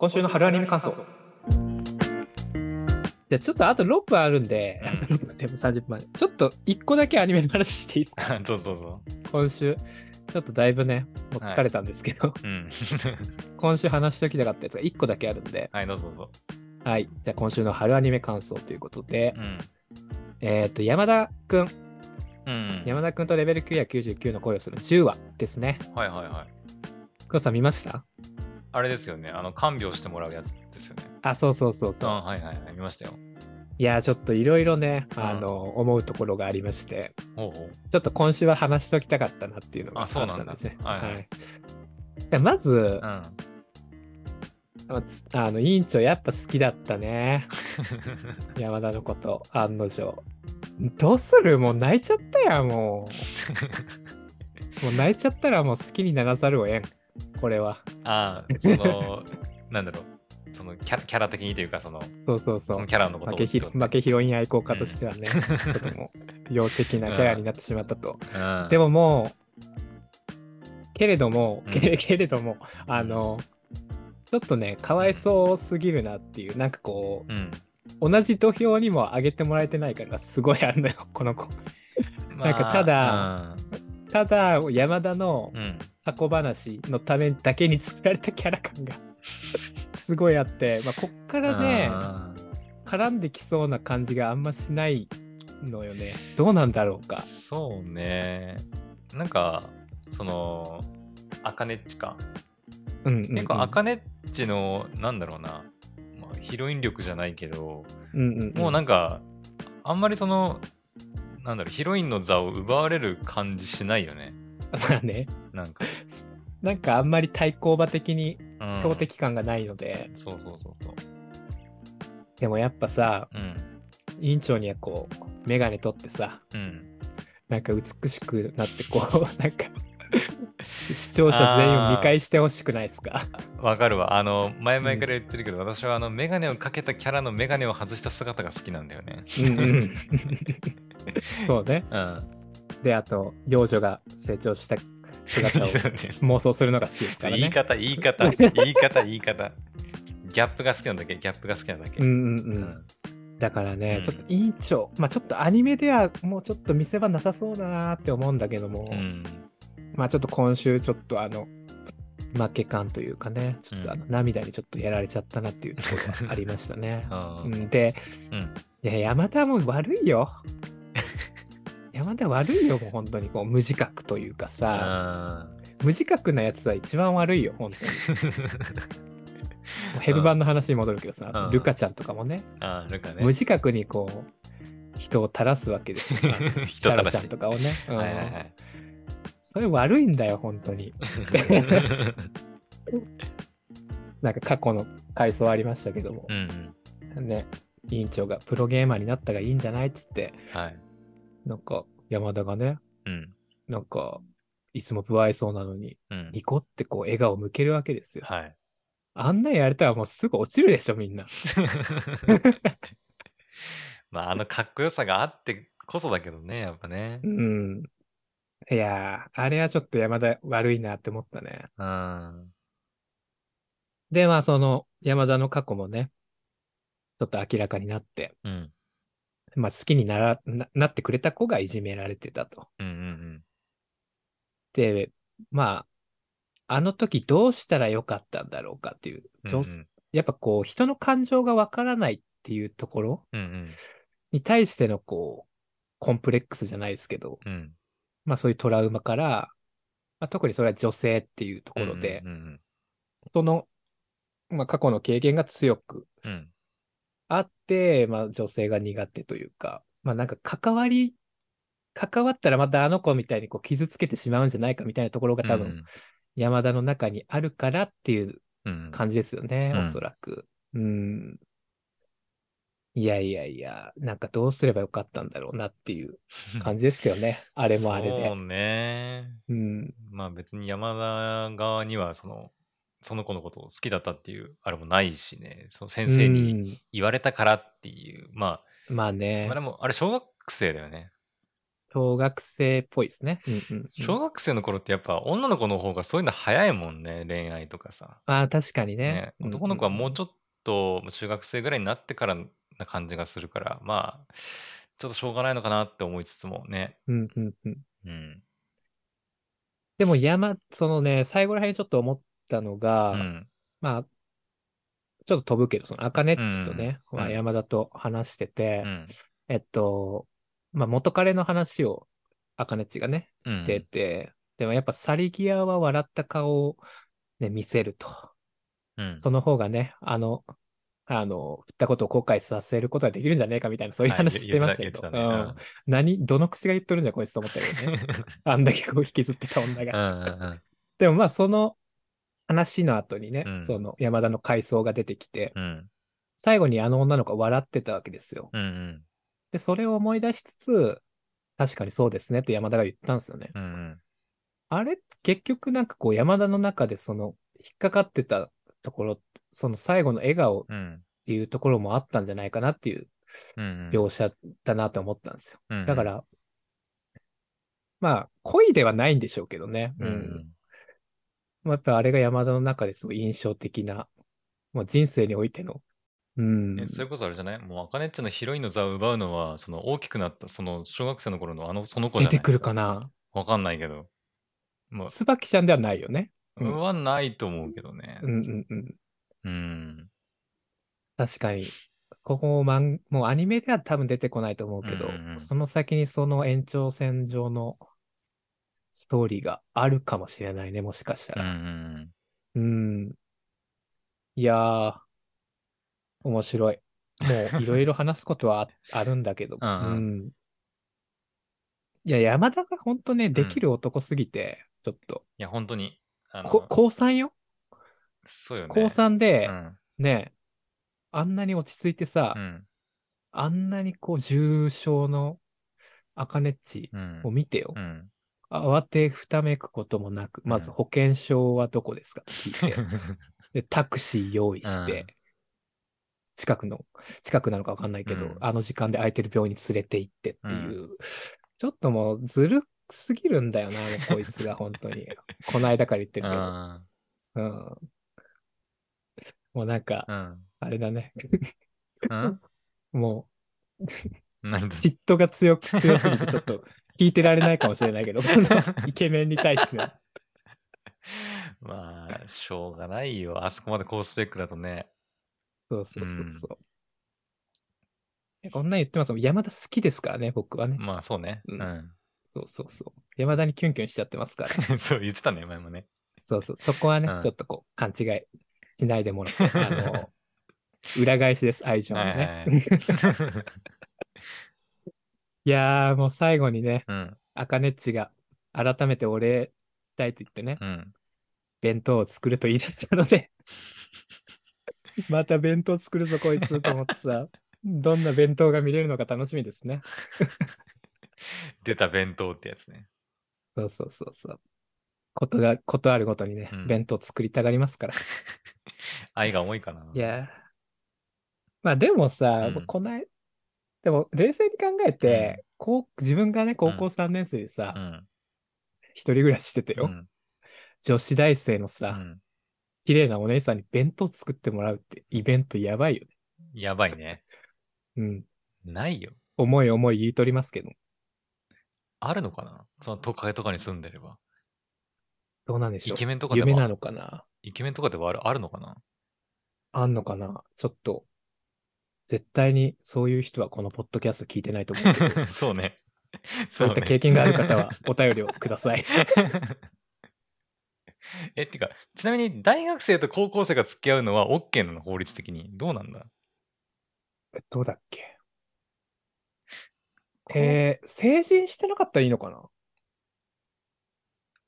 今週の春アニメ感想。じゃあちょっとあと6分あるんで、うんあと6分でも30分まで。ちょっと1個だけアニメの話していいですか？どうぞどうぞ。今週。ちょっとだいぶね、もう疲れたんですけど、うん。今週話しておきたかったやつが1個だけあるんで、はい、どうぞどうぞ。はい。じゃあ今週の春アニメ感想ということで、うん。えっ、と、山田くん、うん。山田くんとレベル9や99の恋をする10話ですね。はいはいはい。黒さん見ました？あれですよね。あの、看病してもらうやつですよね。あ、そうそうそうそう。あはいはいはい。見ましたよ。いやー、ちょっといろいろね、うんあの、思うところがありまして、ほうほう。ちょっと今週は話しときたかったなっていうのがあそうなんですね。はいはいでまず、うん。あの委員長やっぱ好きだったね。山田のこと、案の定。どうする？もう泣いちゃったやん、もう。もう泣いちゃったらもう好きにならざるをえん。これは。ああ、その、なんだろう。そのキャラキャラ的にというか、その、そうそうそうその。キャラのことを負けヒってこと負けヒロイン愛好家としてはね、ちょっともう、病的なキャラになってしまったと。うんで、ももう、けれども、うん けれども、あの、ちょっとね、かわいそうすぎるなっていう、なんかこうん。う、同じ土俵にも上げてもらえてないから、すごいあるのよ、この子。なんかただ、ただ、山田のうん。うん。過去話のためだけに作られたキャラ感が すごいあって、まあ、こっからね、あ絡んできそうな感じがあんましないのよね。どうなんだろうーか。そうね。なんか、その、アカネッチか。うんうん、うん。結構、アカネッチの、なんだろうな、まあ、ヒロイン力じゃないけど、うんうんうん、もうなんか、あんまりその、なんだろう、ヒロインの座を奪われる感じしないよね。まあね、なんか。なんかあんまり対抗馬的にうん、強敵感がないので、そうそうそうそう。でもやっぱさ、うん。委員長にはこう、メガネ取ってさ、うん。なんか美しくなってこう、なんか、視聴者全員を見返してほしくないですか？わかるわ。あの、前々から言ってるけど、私はあの、メガネをかけたキャラのメガネを外した姿が好きなんだよね。うんうん。そうね。うん。で、あと、幼女が成長した姿を 妄想するのが好きですからね。言い方、言い方、言い方、言い方。ギャップが好きなんだけ、ギャップが好きなんだけ？うんうんう。うんんだからね、うんちょっと委員長、まあちょっとアニメではもうちょっと見せ場なさそうだなって思うんだけども、うん。まあちょっと今週ちょっとあの、負け感というかね、ちょっとあのうん涙にちょっとやられちゃったなっていうところがありましたね。うん、で、うんいや、山田も悪いよ。山田悪いよ、もう本当にこう無自覚というかさ、あ無自覚なやつは一番悪いよ、本当に。ヘルバンの話に戻るけどさ、うんルカちゃんとかもね、ね。無自覚にこう、人を垂らすわけですよ。シャロちゃんとかをね。うんはいはいはい。それ悪いんだよ、本当に。なんか過去の回想ありましたけどもう、んね、委員長がプロゲーマーになったがいいんじゃないっつって、うん。はい。なんか山田がね、うん。なんか、いつも不愛想なのに、うん。ニコってこう笑顔向けるわけですよ。はい。あんなんやれたらもうすぐ落ちるでしょ、みんな。まあ、あのかっこよさがあってこそだけどね、やっぱねう。ん。いやー、あれはちょっと山田悪いなって思ったね。うん。で、まあその山田の過去もね、ちょっと明らかになって、うん。まあ好きにならななってくれた子がいじめられてたと。うんうんで、まあ、あの時どうしたらよかったんだろうかっていう、うん。女やっぱこう人の感情がわからないっていうところうんうん。に対してのこう、コンプレックスじゃないですけど、うん。まあそういうトラウマから、まあ、特にそれは女性っていうところで、うんうんその、まあ過去の経験が強くうん。うん。あって、まあ女性が苦手というか、まあなんか関わり、関わったらまたあの子みたいにこう傷つけてしまうんじゃないかみたいなところが多分山田の中にあるからっていううん、うん。感じですよね、うんおそらく。うん。いやいやいや、なんかどうすればよかったんだろうなっていう感じですけどね。あれもあれそうで。ね。うん。まあ別に山田側にはその、その子のことを好きだったっていうあれもないしね、その先生にに。言われたからっていう、まあ、まあねまあで。もあれ小学生だよね。小学生っぽいですね。うんうん、うん。小学生の頃ってやっぱ女の子の方がそういうの早いもんね、恋愛とかさ。ああ、確かにね。ね、男の子はもうちょっと中学生ぐらいになってからな感じがするから、まあ、ちょっとしょうがないのかなって思いつつもね。と。うんうんうん。うん。でも山、そのね、最後らへんちょっと思ったのが、うん。まあ、ちょっと飛ぶけど、その、アカネッチとね、うんうんまあ山田と話してて、うん。えっと、まあ、元彼の話を、アカネッチがね、うんしてて、でもやっぱ去り際は笑った顔をね、見せると。うん。その方がね、あの、あの、振ったことを後悔させることができるんじゃねえかみたいな、そういうはい話してましたけど、言ってた言ってたねうん何、どの口が言っとるんじゃこいつと思ったけどね。あんだけこう引きずってた女うが。でもまあ、その話の後にね、うんその山田の回想が出てきて、うん。最後にあの女の子が笑ってたわけですよ。うんうん。で、それを思い出しつつ、確かにそうですねって山田が言ったんですよね。うんうん。あれ、結局なんかこう山田の中でその引っかかってたところ、その最後の笑顔っうんていうところもあったんじゃないかなっていう。描写だなと思ったんですよ。うんうんだか、ら、まあ、恋ではないんでしょうけどね。うんうん。まあやっぱあれが山田の中ですごい印象的な、もう人生においての、うんえ、それこそあれじゃない？もう、アカネッチのヒロインの座を奪うのは、その大きくなった、その小学生の頃のあの、その子じゃない？出てくるかな。わかんないけど。ま椿ちゃんではないよね。あ、うんはないと思うけどねう。んうんうん。うん。確かに。ここマン、もうアニメでは多分出てこないと思うけど、うんうんうんその先にその延長線上のストーリーがあるかもしれないね、もしかしたうんうら。んうん。いやー、面白い。もういろいろ話すことはああるんだけど、うんうんうんいや、山田が本当ね、できる男すぎて、ちょっと、いや、本当に。あのこ高3よ？そうよね。高3で、うん。ね、あんなに落ち着いてさ、うん。あんなにこう重症の赤ネッチうん。を見てよ。うん。慌てふためくこともなく、まずうん保険証はどこですか？って聞いて、で、タクシー用意して、うん近くの、近くなのかわかんないけど、うんあの時間で空いてる病院に連れて行ってっていう、ちょっともうずるすぎるんだよな、こいつが本当に。この間から言ってるけど。あ うん。もうなんか、ーうん。あれだね。うん？も何だ？う、嫉妬が強く、強すぎて、ちょっと聞いてられないかもしれないけど、こ のイケメンに対しての。まあ、しょうがないよ。あそこまで高スペックだとね。そうそうそうそう。こんなん言ってます？もん山田好きですからね、僕はね。まあ、そうね。ううんん。そうそうそう。山田にキュンキュンしちゃってますから。そう、言ってたね、前もね。そうそう。そこはね、うんちょっとこう、勘違いしないでもらって、あの、裏返しです、愛情のはいね。は いやー、もう最後にね、うん。アカネッチが改めてお礼したいと言ってね、うん。弁当を作ると言い出したので、また弁当作るぞ、こいつと思ってさ、どんな弁当が見れるのか楽しみですね。出た弁当ってやつね。そうそうそうそう。ことが、ことあるごとにね、うん弁当作りたがりますから。愛が重いかな。いやー、まあでもさ、うんこない、でも冷静に考えて、こう自分がね、高校3年生でさ、うん。一人暮らししててよ、うん。女子大生のうさ、ん。綺麗なお姉さんに弁当作ってもらうってイベントやばいよね。やばいね。うん。ないよ。重い重い言い取りますけど、あるのかな？その都会とかに住んでれば。どうなんでしょう。イケメンとかでも夢なのかな？イケメンとかではあるあるのかな？あんのかな？ちょっと、絶対にそういう人はこのポッドキャスト聞いてないと思うけど、そうね。そういった経験がある方はお便りをください。え、ってか、ちなみに大学生と高校生が付き合うのは OK なの法律的に？どうなんだ？どうだっけ？えー、成人してなかったらいいのかな？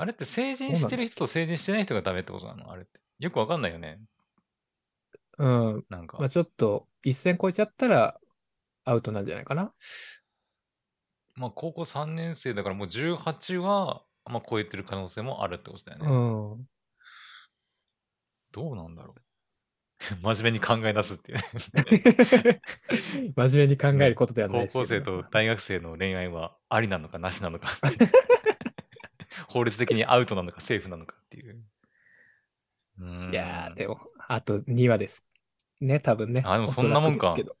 あれって成人してる人と成人してない人がダメってことなの？あれって。よくわかんないよね。うん。なんか。まあちょっと、一線超えちゃったら、アウトなんじゃないかな？まあ高校3年生だからもう18は、まあ超えてる可能性もあるってことだよね。うん。どうなんだろう。真面目に考え出すっていうね。真面目に考えることではない高ですけど校生と大学生の恋愛はありなのかなしなのか。法律的にアウトなのかセーフなのかっていう。ういやー、でも、あと2話です。ね、多分ね。あでもそんなもんかおそらくですけど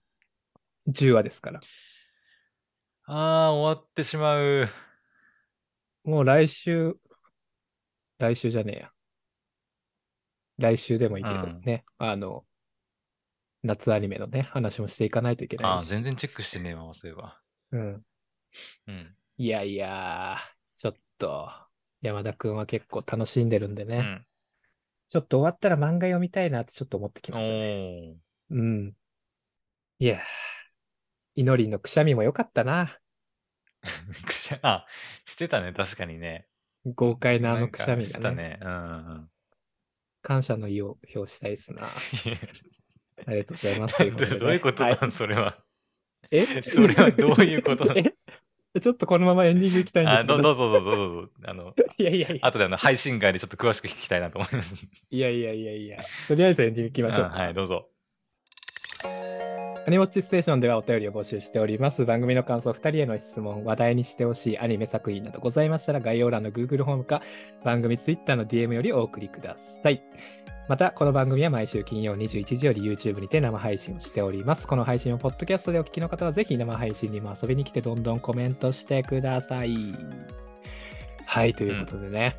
10話ですから。ああ、終わってしまう。もう来週、来週じゃねえや。来週でもいいけどうんね、あの、夏アニメのね、話もしていかないといけああ、ないし。全然チェックしてねえわ、そういえば。うん。うん。いやいやー、ちょっと、山田くんは結構楽しんでるんでね。うん。ちょっと終わったら漫画読みたいなってちょっと思ってきおましたね。ー。うん。いやー、いのりのくしゃみも良かったな。くしゃあ、してたね、確かにね。豪快なあのくしゃみなんかしてたがね。ね。うん。感謝の意を表したいですな。ありがとうございます。どういうことはいなん、それは。え？それはどういうことなちょっとこのままエンディングいきたいんですけど。どうぞどうぞどうぞ。あの、い やいやいや。後であの配信外でちょっと詳しく聞きたいなと思います。いやいやいやいや。とりあえずエンディングいきましょうか。うんはい、どうぞ。アニモッチステーションではお便りを募集しております。番組の感想、2人への質問、話題にしてほしいアニメ作品などございましたら、概要欄の Google ホームか、番組 Twitter の DM よりお送りください。また、この番組は毎週金曜21時より YouTube にて生配信をしております。この配信をポッドキャストでお聞きの方は、ぜひ生配信にも遊びに来て、どんどんコメントしてください。はい、ということでね。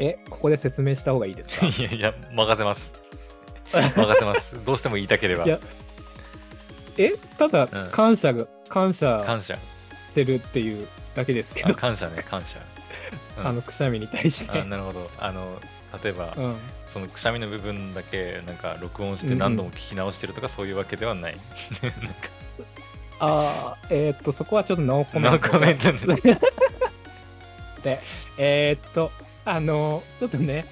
え、ここで説明した方がいいですか？いやいや、任せます。任せます。どうしても言いたければい。やえ、ただうん、感謝が、感謝感謝。してるっていうだけですけど、あ感謝ね、感謝。うんあのくしゃみに対して。あなるほど。あの、例えば、うん、そのくしゃみの部分だけ、なんか録音してうんうん何度も聞き直してるとか、そういうわけではない。なんか、ああ、えーっと、そこはちょっとノーコメント。ノーコメントね で、えーっと、あの、ちょっとね、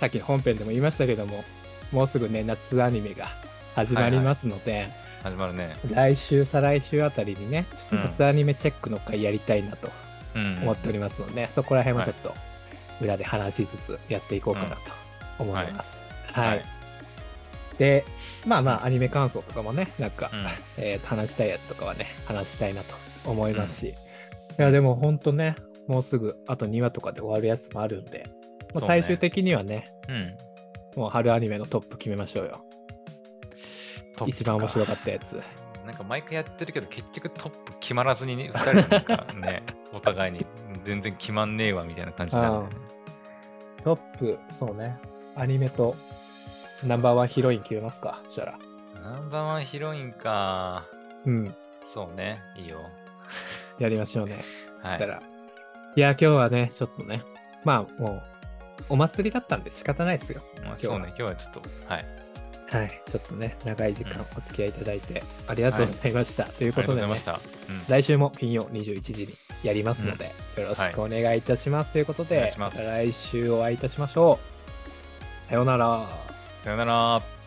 さっきの本編でも言いましたけども、もうすぐね、夏アニメが始まりますので、始まるね。来週、再来週あたりにね、ちょっとうん夏アニメチェックの回やりたいなとうん。思っておりますので、そこら辺もちょっと裏で話しつつやっていこうかなと思います。はい。はいで、まあまあ、アニメ感想とかもね、なんか、うんえー話したいやつとかはね、話したいなと思いますし、いや、でも本当ね、もうすぐあと2話とかで終わるやつもあるんで、まあ、最終的にはね、うん。もう春アニメのトップ決めましょうよ。一番面白かったやつ。なんか毎回やってるけど、結局トップ決まらずにね、2人なんかね、お互いに全然決まんねえわみたいな感じになるんだよね。トップ、そうね、アニメとナンバーワンヒロイン決めますか、そしたら。ナンバーワンヒロインか。うん、そうね、いいよ。やりましょうね。はい。だから、いや、今日はね、ちょっとね、まあもう、お祭りだったんで仕方ないですよ。まあ、今日はそうね、今日はちょっと、はい。はい、ちょっとね、長い時間うんお付き合いいただいてありがとうございました。というありがとことで、ねうございました。うん。来週も金曜21時にやりますので、よろしくお願いいたします。ということでますた来週お会いいたしましょう。さようなら。さよなら。